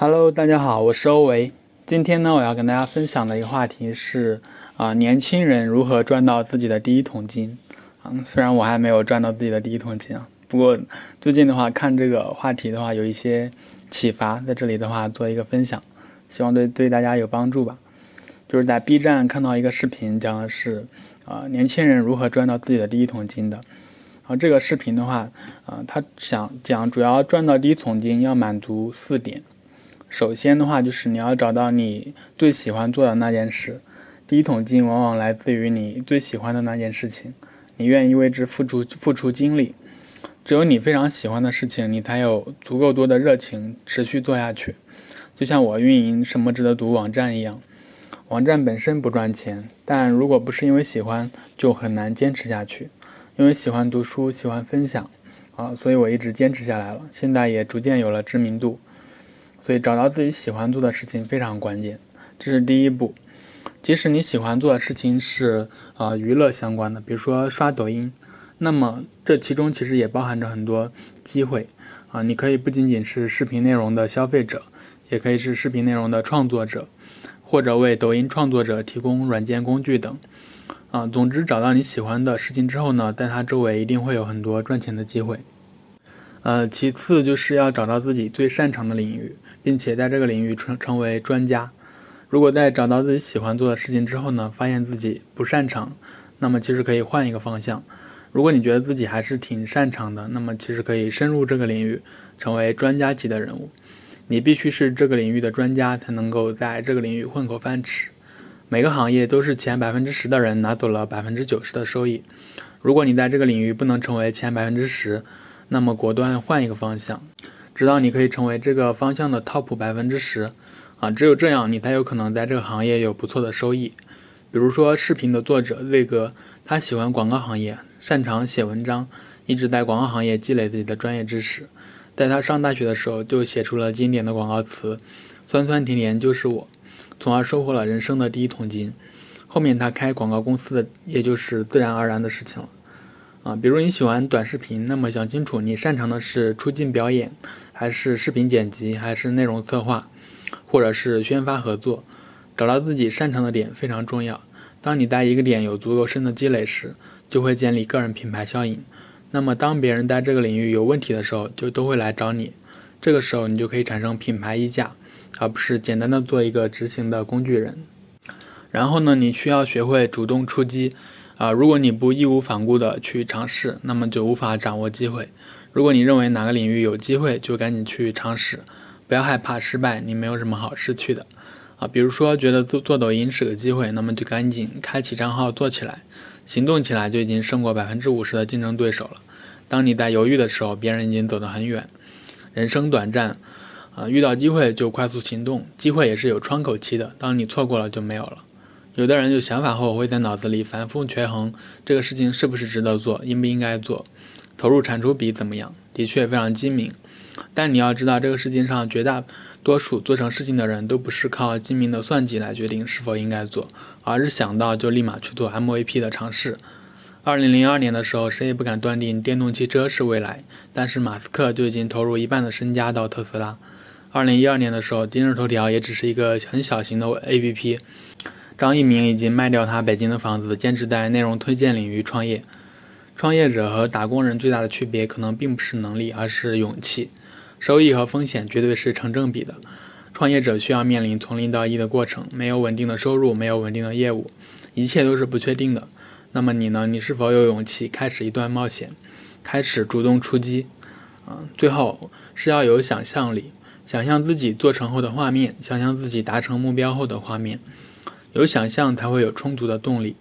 Hello，大家好，我是欧维。今天呢，我要跟大家分享的一个话题是啊，年轻人如何赚到自己的第一桶金啊。虽然我还没有赚到自己的第一桶金啊，不过最近的话，看这个话题的话，有一些启发，在这里的话做一个分享，希望对对大家有帮助吧。就是在 B 站看到一个视频，讲的是啊，年轻人如何赚到自己的第一桶金的。然后这个视频的话，啊，他想讲主要赚到第一桶金要满足四点。首先的话，就是你要找到你最喜欢做的那件事。第一桶金往往来自于你最喜欢的那件事情，你愿意为之付出付出精力。只有你非常喜欢的事情，你才有足够多的热情持续做下去。就像我运营什么值得读网站一样，网站本身不赚钱，但如果不是因为喜欢，就很难坚持下去。因为喜欢读书，喜欢分享，啊，所以我一直坚持下来了。现在也逐渐有了知名度。所以找到自己喜欢做的事情非常关键，这是第一步。即使你喜欢做的事情是呃娱乐相关的，比如说刷抖音，那么这其中其实也包含着很多机会啊。你可以不仅仅是视频内容的消费者，也可以是视频内容的创作者，或者为抖音创作者提供软件工具等啊。总之，找到你喜欢的事情之后呢，在它周围一定会有很多赚钱的机会。呃，其次就是要找到自己最擅长的领域，并且在这个领域成成为专家。如果在找到自己喜欢做的事情之后呢，发现自己不擅长，那么其实可以换一个方向。如果你觉得自己还是挺擅长的，那么其实可以深入这个领域，成为专家级的人物。你必须是这个领域的专家，才能够在这个领域混口饭吃。每个行业都是前百分之十的人拿走了百分之九十的收益。如果你在这个领域不能成为前百分之十，那么果断换一个方向，直到你可以成为这个方向的 top 百分之十，啊，只有这样你才有可能在这个行业有不错的收益。比如说视频的作者魏哥，他喜欢广告行业，擅长写文章，一直在广告行业积累自己的专业知识。在他上大学的时候就写出了经典的广告词“酸酸甜甜就是我”，从而收获了人生的第一桶金。后面他开广告公司的也就是自然而然的事情了。啊，比如你喜欢短视频，那么想清楚你擅长的是出镜表演，还是视频剪辑，还是内容策划，或者是宣发合作，找到自己擅长的点非常重要。当你在一个点有足够深的积累时，就会建立个人品牌效应。那么当别人在这个领域有问题的时候，就都会来找你。这个时候你就可以产生品牌溢价，而不是简单的做一个执行的工具人。然后呢，你需要学会主动出击。啊，如果你不义无反顾的去尝试，那么就无法掌握机会。如果你认为哪个领域有机会，就赶紧去尝试，不要害怕失败，你没有什么好失去的。啊，比如说觉得做做抖音是个机会，那么就赶紧开启账号做起来，行动起来就已经胜过百分之五十的竞争对手了。当你在犹豫的时候，别人已经走得很远。人生短暂，啊，遇到机会就快速行动，机会也是有窗口期的，当你错过了就没有了。有的人有想法后会在脑子里反复权衡这个事情是不是值得做，应不应该做，投入产出比怎么样，的确非常精明。但你要知道，这个世界上绝大多数做成事情的人都不是靠精明的算计来决定是否应该做，而是想到就立马去做 MVP 的尝试。二零零二年的时候，谁也不敢断定电动汽车是未来，但是马斯克就已经投入一半的身家到特斯拉。二零一二年的时候，今日头条也只是一个很小型的 APP。张一鸣已经卖掉他北京的房子，坚持在内容推荐领域创业。创业者和打工人最大的区别，可能并不是能力，而是勇气。收益和风险绝对是成正比的。创业者需要面临从零到一的过程，没有稳定的收入，没有稳定的业务，一切都是不确定的。那么你呢？你是否有勇气开始一段冒险，开始主动出击？啊，最后是要有想象力，想象自己做成后的画面，想象自己达成目标后的画面。有想象才会有充足的动力，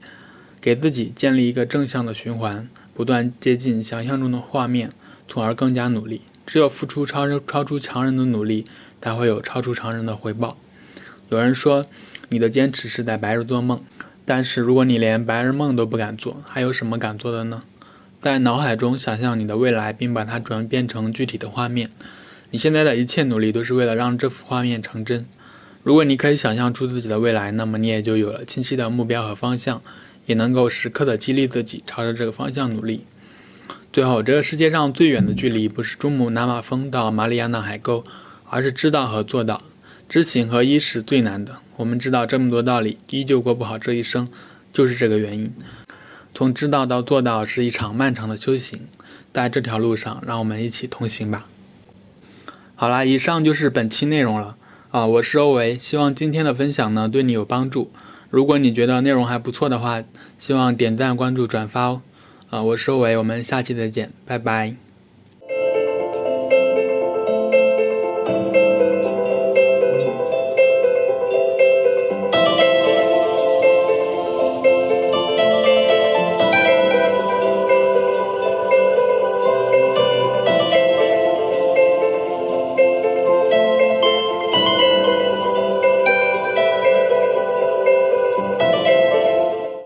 给自己建立一个正向的循环，不断接近想象中的画面，从而更加努力。只有付出超人超出常人的努力，才会有超出常人的回报。有人说，你的坚持是在白日做梦，但是如果你连白日梦都不敢做，还有什么敢做的呢？在脑海中想象你的未来，并把它转变成具体的画面。你现在的一切努力，都是为了让这幅画面成真。如果你可以想象出自己的未来，那么你也就有了清晰的目标和方向，也能够时刻的激励自己朝着这个方向努力。最后，这个世界上最远的距离不是珠穆朗玛峰到马里亚纳海沟，而是知道和做到。知行合一是最难的。我们知道这么多道理，依旧过不好这一生，就是这个原因。从知道到做到是一场漫长的修行，在这条路上，让我们一起同行吧。好啦，以上就是本期内容了啊！我是欧维，希望今天的分享呢对你有帮助。如果你觉得内容还不错的话，希望点赞、关注、转发哦。啊，我是欧维，我们下期再见，拜拜。